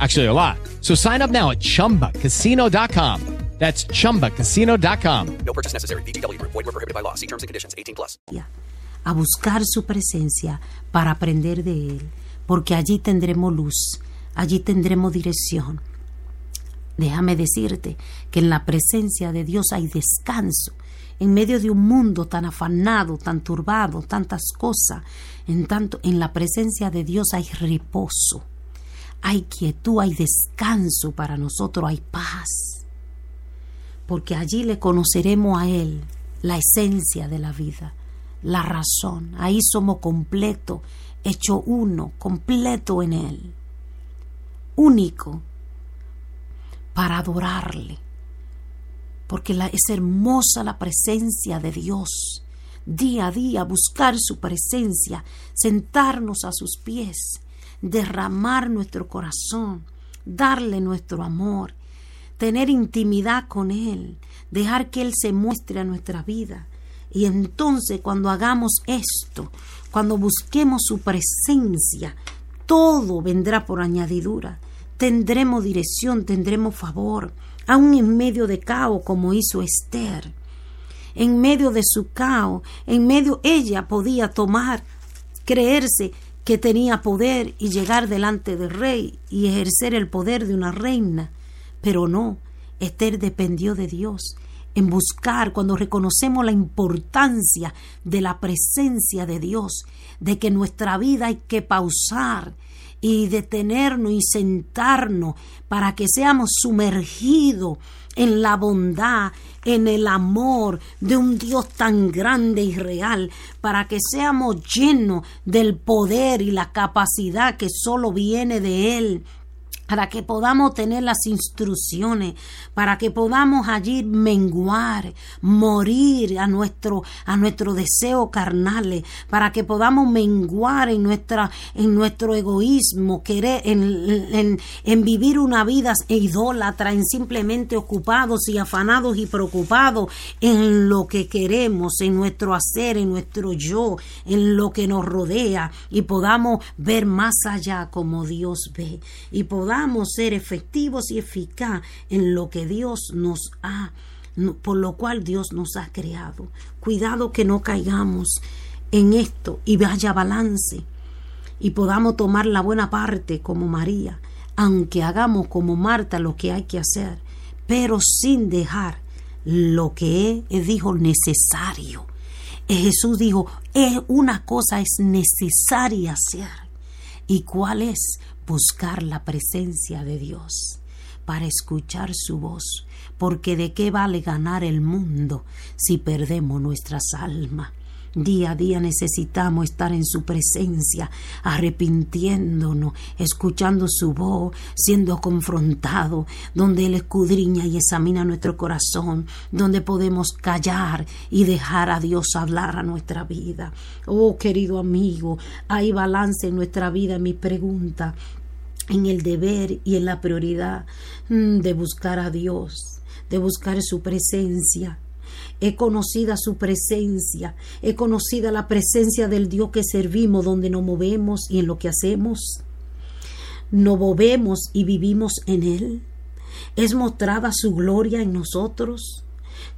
Actually, a lot. So sign up now at chumbacasino.com. That's chumbacasino.com. No purchase necessary. VGW Group. Void were prohibited by law. See terms and conditions. 18 plus. a buscar su presencia para aprender de Él, porque allí tendremos luz, allí tendremos dirección. Déjame decirte que en la presencia de Dios hay descanso. En medio de un mundo tan afanado, tan turbado, tantas cosas, en tanto en la presencia de Dios hay reposo, hay quietud, hay descanso para nosotros, hay paz porque allí le conoceremos a Él la esencia de la vida, la razón. Ahí somos completos, hecho uno, completo en Él, único para adorarle, porque la, es hermosa la presencia de Dios. Día a día buscar su presencia, sentarnos a sus pies, derramar nuestro corazón, darle nuestro amor tener intimidad con Él, dejar que Él se muestre a nuestra vida. Y entonces cuando hagamos esto, cuando busquemos su presencia, todo vendrá por añadidura. Tendremos dirección, tendremos favor, aun en medio de caos como hizo Esther. En medio de su caos, en medio ella podía tomar, creerse que tenía poder y llegar delante del rey y ejercer el poder de una reina. Pero no, Esther dependió de Dios en buscar cuando reconocemos la importancia de la presencia de Dios, de que nuestra vida hay que pausar y detenernos y sentarnos para que seamos sumergidos en la bondad, en el amor de un Dios tan grande y real, para que seamos llenos del poder y la capacidad que solo viene de Él para que podamos tener las instrucciones, para que podamos allí menguar, morir a nuestro, a nuestro deseo carnal, para que podamos menguar en nuestra, en nuestro egoísmo, querer, en, en vivir una vida idólatra, en simplemente ocupados y afanados y preocupados en lo que queremos, en nuestro hacer, en nuestro yo, en lo que nos rodea, y podamos ver más allá como Dios ve, y podamos ser efectivos y eficaz en lo que Dios nos ha, por lo cual Dios nos ha creado. Cuidado que no caigamos en esto y vaya balance y podamos tomar la buena parte como María, aunque hagamos como Marta lo que hay que hacer, pero sin dejar lo que él dijo necesario. Jesús dijo, es una cosa es necesaria hacer. ¿Y cuál es? Buscar la presencia de Dios, para escuchar su voz, porque de qué vale ganar el mundo si perdemos nuestras almas. Día a día necesitamos estar en su presencia, arrepintiéndonos, escuchando su voz, siendo confrontado, donde Él escudriña y examina nuestro corazón, donde podemos callar y dejar a Dios hablar a nuestra vida. Oh, querido amigo, hay balance en nuestra vida. Mi pregunta, en el deber y en la prioridad mm, de buscar a Dios, de buscar su presencia. He conocida su presencia, he conocida la presencia del Dios que servimos, donde nos movemos y en lo que hacemos. Nos movemos y vivimos en Él. Es mostrada su gloria en nosotros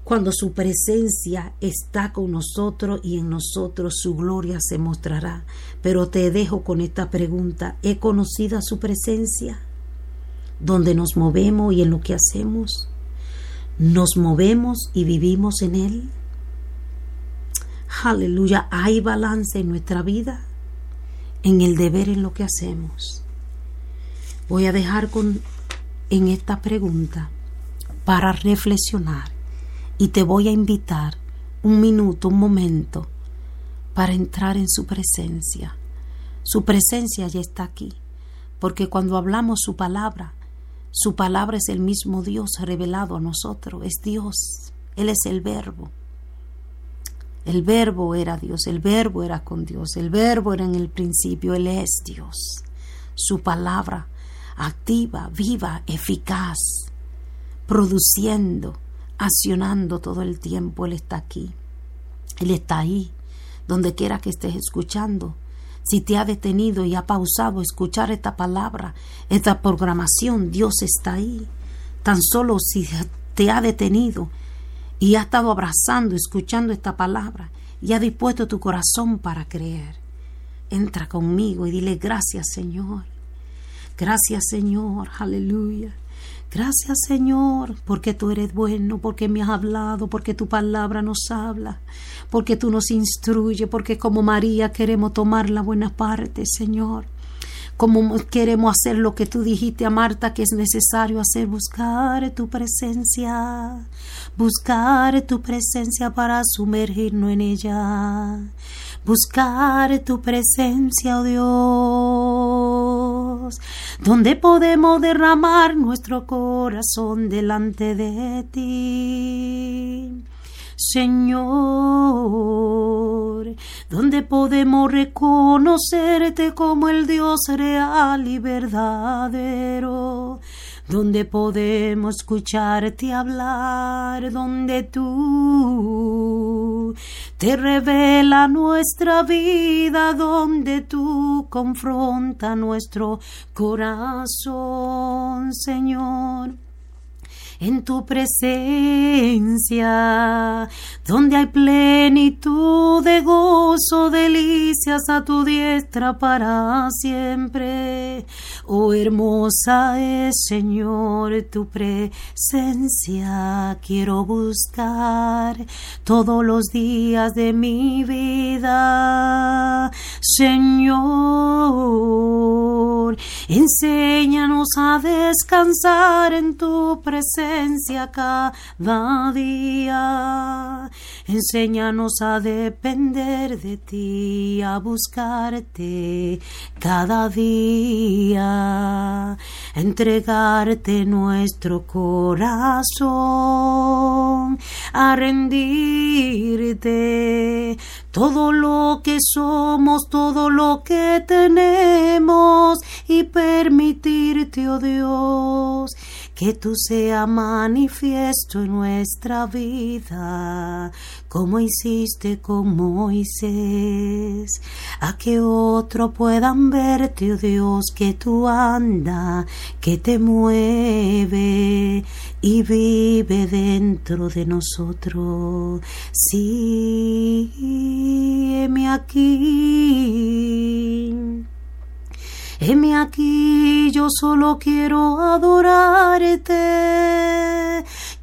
cuando su presencia está con nosotros y en nosotros su gloria se mostrará. Pero te dejo con esta pregunta. ¿He conocido su presencia? ¿Dónde nos movemos y en lo que hacemos? ¿Nos movemos y vivimos en Él? Aleluya. ¿Hay balance en nuestra vida? En el deber en lo que hacemos. Voy a dejar con, en esta pregunta para reflexionar y te voy a invitar un minuto, un momento para entrar en su presencia. Su presencia ya está aquí, porque cuando hablamos su palabra, su palabra es el mismo Dios revelado a nosotros, es Dios, Él es el verbo. El verbo era Dios, el verbo era con Dios, el verbo era en el principio, Él es Dios. Su palabra activa, viva, eficaz, produciendo, accionando todo el tiempo, Él está aquí. Él está ahí, donde quiera que estés escuchando. Si te ha detenido y ha pausado escuchar esta palabra, esta programación, Dios está ahí. Tan solo si te ha detenido y ha estado abrazando, escuchando esta palabra y ha dispuesto tu corazón para creer. Entra conmigo y dile gracias Señor. Gracias Señor, aleluya. Gracias Señor, porque tú eres bueno, porque me has hablado, porque tu palabra nos habla, porque tú nos instruyes, porque como María queremos tomar la buena parte, Señor. Como queremos hacer lo que tú dijiste a Marta que es necesario hacer, buscar tu presencia, buscar tu presencia para sumergirnos en ella, buscar tu presencia, oh Dios, donde podemos derramar nuestro corazón delante de ti. Señor, donde podemos reconocerte como el Dios real y verdadero, donde podemos escucharte hablar, donde tú te revela nuestra vida, donde tú confronta nuestro corazón, Señor en tu presencia, donde hay plenitud de gozo, delicias a tu diestra para siempre. Oh hermosa es, Señor, tu presencia. Quiero buscar todos los días de mi vida, Señor. Enséñanos a descansar en tu presencia cada día. Enséñanos a depender de ti, a buscarte cada día, entregarte nuestro corazón, a rendirte todo lo que somos, todo lo que tenemos y permitirte, oh Dios, que tú sea manifiesto en nuestra vida, como hiciste con Moisés, a que otro puedan verte, oh Dios, que tú anda, que te mueve y vive dentro de nosotros. Sí, aquí Heme aquí, yo solo quiero adorarte,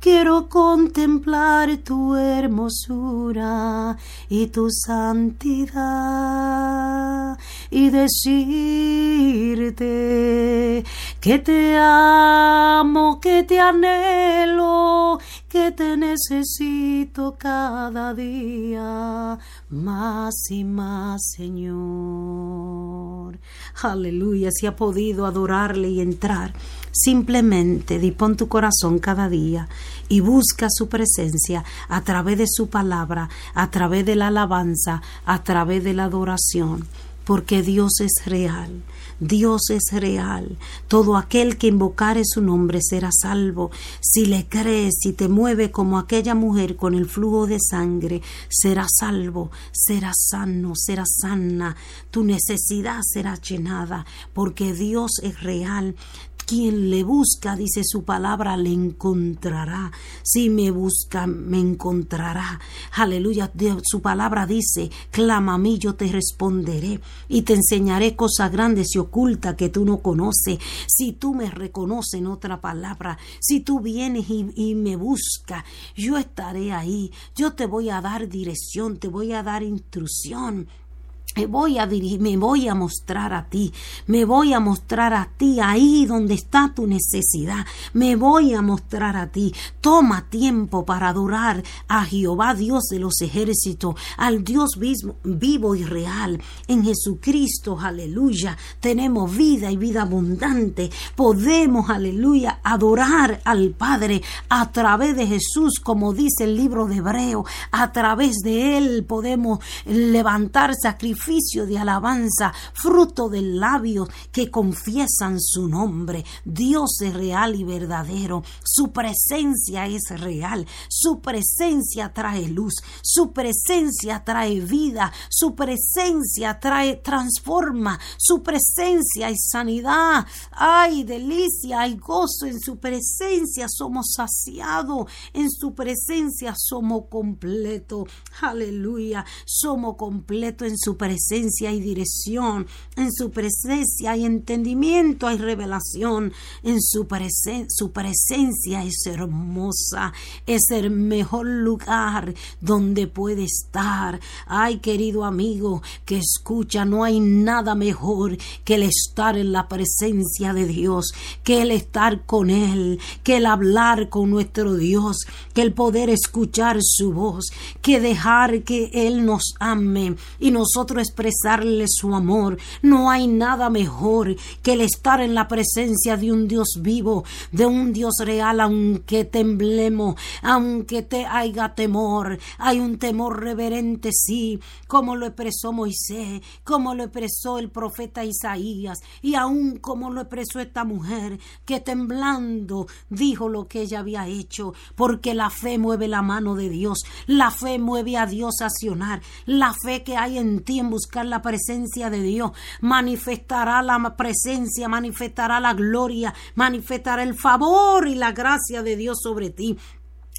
quiero contemplar tu hermosura y tu santidad y decirte que te amo, que te anhelo, que te necesito cada día más y más, Señor. Aleluya, si ha podido adorarle y entrar, simplemente dispón tu corazón cada día y busca su presencia a través de su palabra, a través de la alabanza, a través de la adoración, porque Dios es real. Dios es real. Todo aquel que invocare su nombre será salvo. Si le crees, si te mueve como aquella mujer con el flujo de sangre, será salvo, será sano, será sana. Tu necesidad será llenada, porque Dios es real. Quien le busca, dice su palabra, le encontrará. Si me busca, me encontrará. Aleluya. Su palabra dice, clama a mí, yo te responderé y te enseñaré cosas grandes y ocultas que tú no conoces. Si tú me reconoces en otra palabra, si tú vienes y, me buscas, yo estaré ahí. Yo te voy a dar dirección, te voy a dar instrucción me voy a dirigir, me voy a mostrar a ti, me voy a mostrar a ti ahí donde está tu necesidad, me voy a mostrar a ti. Toma tiempo para adorar a Jehová Dios de los ejércitos, al Dios vivo, vivo y real. En Jesucristo, aleluya, tenemos vida y vida abundante. Podemos, aleluya, adorar al Padre a través de Jesús, como dice el libro de Hebreo, a través de Él podemos levantar sacrificios de alabanza, fruto del labio que confiesan su nombre. Dios es real y verdadero. Su presencia es real. Su presencia trae luz. Su presencia trae vida. Su presencia trae transforma. Su presencia es sanidad. Ay, delicia, hay gozo en su presencia. Somos saciados. En su presencia somos completos. Aleluya. Somos completos en su presencia presencia hay dirección, en su presencia hay entendimiento, hay revelación, en su, su presencia es hermosa, es el mejor lugar donde puede estar. Ay, querido amigo que escucha, no hay nada mejor que el estar en la presencia de Dios, que el estar con Él, que el hablar con nuestro Dios, que el poder escuchar su voz, que dejar que Él nos ame. Y nosotros expresarle su amor. No hay nada mejor que el estar en la presencia de un Dios vivo, de un Dios real, aunque temblemos, aunque te haya temor. Hay un temor reverente, sí, como lo expresó Moisés, como lo expresó el profeta Isaías, y aún como lo expresó esta mujer, que temblando dijo lo que ella había hecho, porque la fe mueve la mano de Dios, la fe mueve a Dios a accionar, la fe que hay en ti buscar la presencia de Dios, manifestará la presencia, manifestará la gloria, manifestará el favor y la gracia de Dios sobre ti.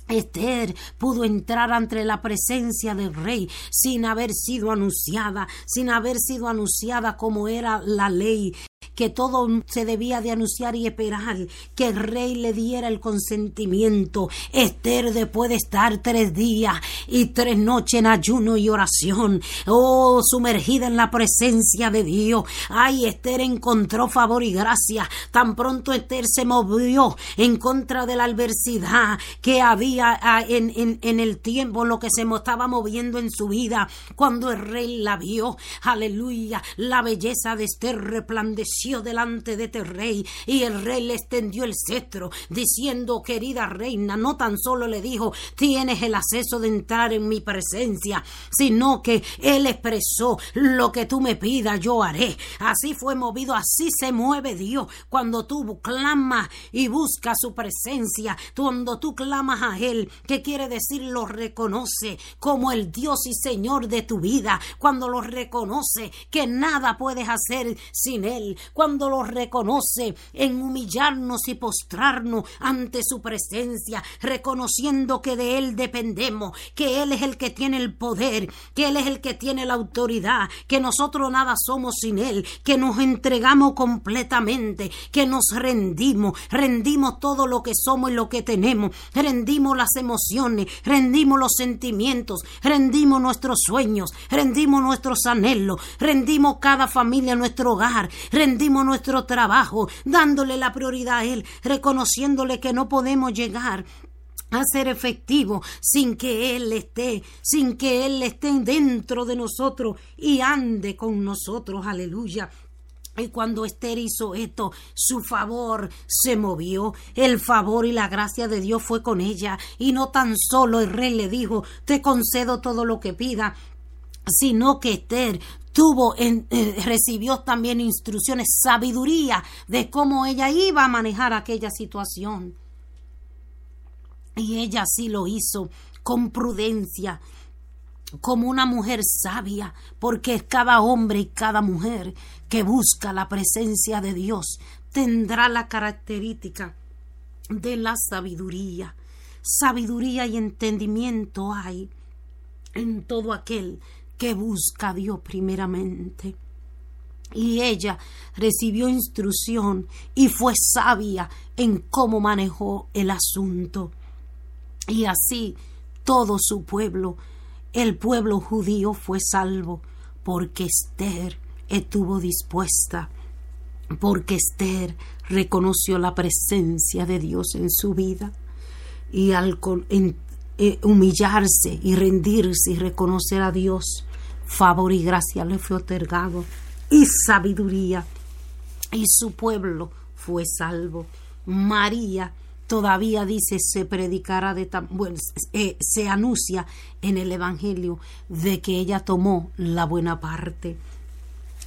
Esther pudo entrar ante la presencia del rey sin haber sido anunciada, sin haber sido anunciada como era la ley que todo se debía de anunciar y esperar que el rey le diera el consentimiento. Esther después de estar tres días y tres noches en ayuno y oración, oh, sumergida en la presencia de Dios. Ay, Esther encontró favor y gracia. Tan pronto Esther se movió en contra de la adversidad que había ah, en, en el tiempo, lo que se estaba moviendo en su vida, cuando el rey la vio. Aleluya, la belleza de Esther resplandeció delante de este rey y el rey le extendió el cetro diciendo querida reina no tan solo le dijo tienes el acceso de entrar en mi presencia sino que él expresó lo que tú me pidas yo haré así fue movido así se mueve Dios. Cuando tú clamas y buscas su presencia cuando tú clamas a él ¿qué quiere decir lo reconoce como el Dios y Señor de tu vida. Cuando lo reconoce que nada puedes hacer sin él cuando lo reconoce en humillarnos y postrarnos ante su presencia, reconociendo que de Él dependemos, que Él es el que tiene el poder, que Él es el que tiene la autoridad, que nosotros nada somos sin Él, que nos entregamos completamente, que nos rendimos, rendimos todo lo que somos y lo que tenemos, rendimos las emociones, rendimos los sentimientos, rendimos nuestros sueños, rendimos nuestros anhelos, rendimos cada familia, nuestro hogar, rendimos nuestro trabajo, dándole la prioridad a Él, reconociéndole que no podemos llegar a ser efectivo sin que Él esté, sin que Él esté dentro de nosotros y ande con nosotros. Aleluya. Y cuando Esther hizo esto, su favor se movió, el favor y la gracia de Dios fue con ella, y no tan solo el rey le dijo, te concedo todo lo que pida, sino que Esther tuvo en, eh, recibió también instrucciones, sabiduría de cómo ella iba a manejar aquella situación. Y ella sí lo hizo con prudencia, como una mujer sabia, porque cada hombre y cada mujer que busca la presencia de Dios tendrá la característica de la sabiduría. Sabiduría y entendimiento hay en todo aquel que busca Dios primeramente. Y ella recibió instrucción y fue sabia en cómo manejó el asunto. Y así todo su pueblo, el pueblo judío, fue salvo porque Esther estuvo dispuesta, porque Esther reconoció la presencia de Dios en su vida y al eh, humillarse y rendirse y reconocer a Dios, favor y gracia le fue otorgado y sabiduría. Y su pueblo fue salvo. María todavía dice se predicará de tan bueno, eh, se anuncia en el evangelio de que ella tomó la buena parte.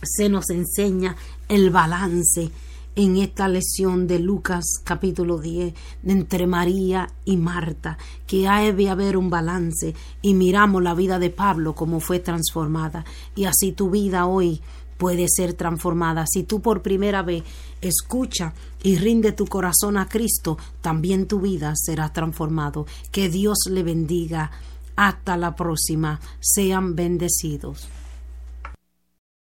Se nos enseña el balance en esta lección de Lucas capítulo 10 entre María y Marta, que debe haber un balance y miramos la vida de Pablo como fue transformada y así tu vida hoy puede ser transformada. Si tú por primera vez escucha y rinde tu corazón a Cristo, también tu vida será transformado. Que Dios le bendiga. Hasta la próxima. Sean bendecidos.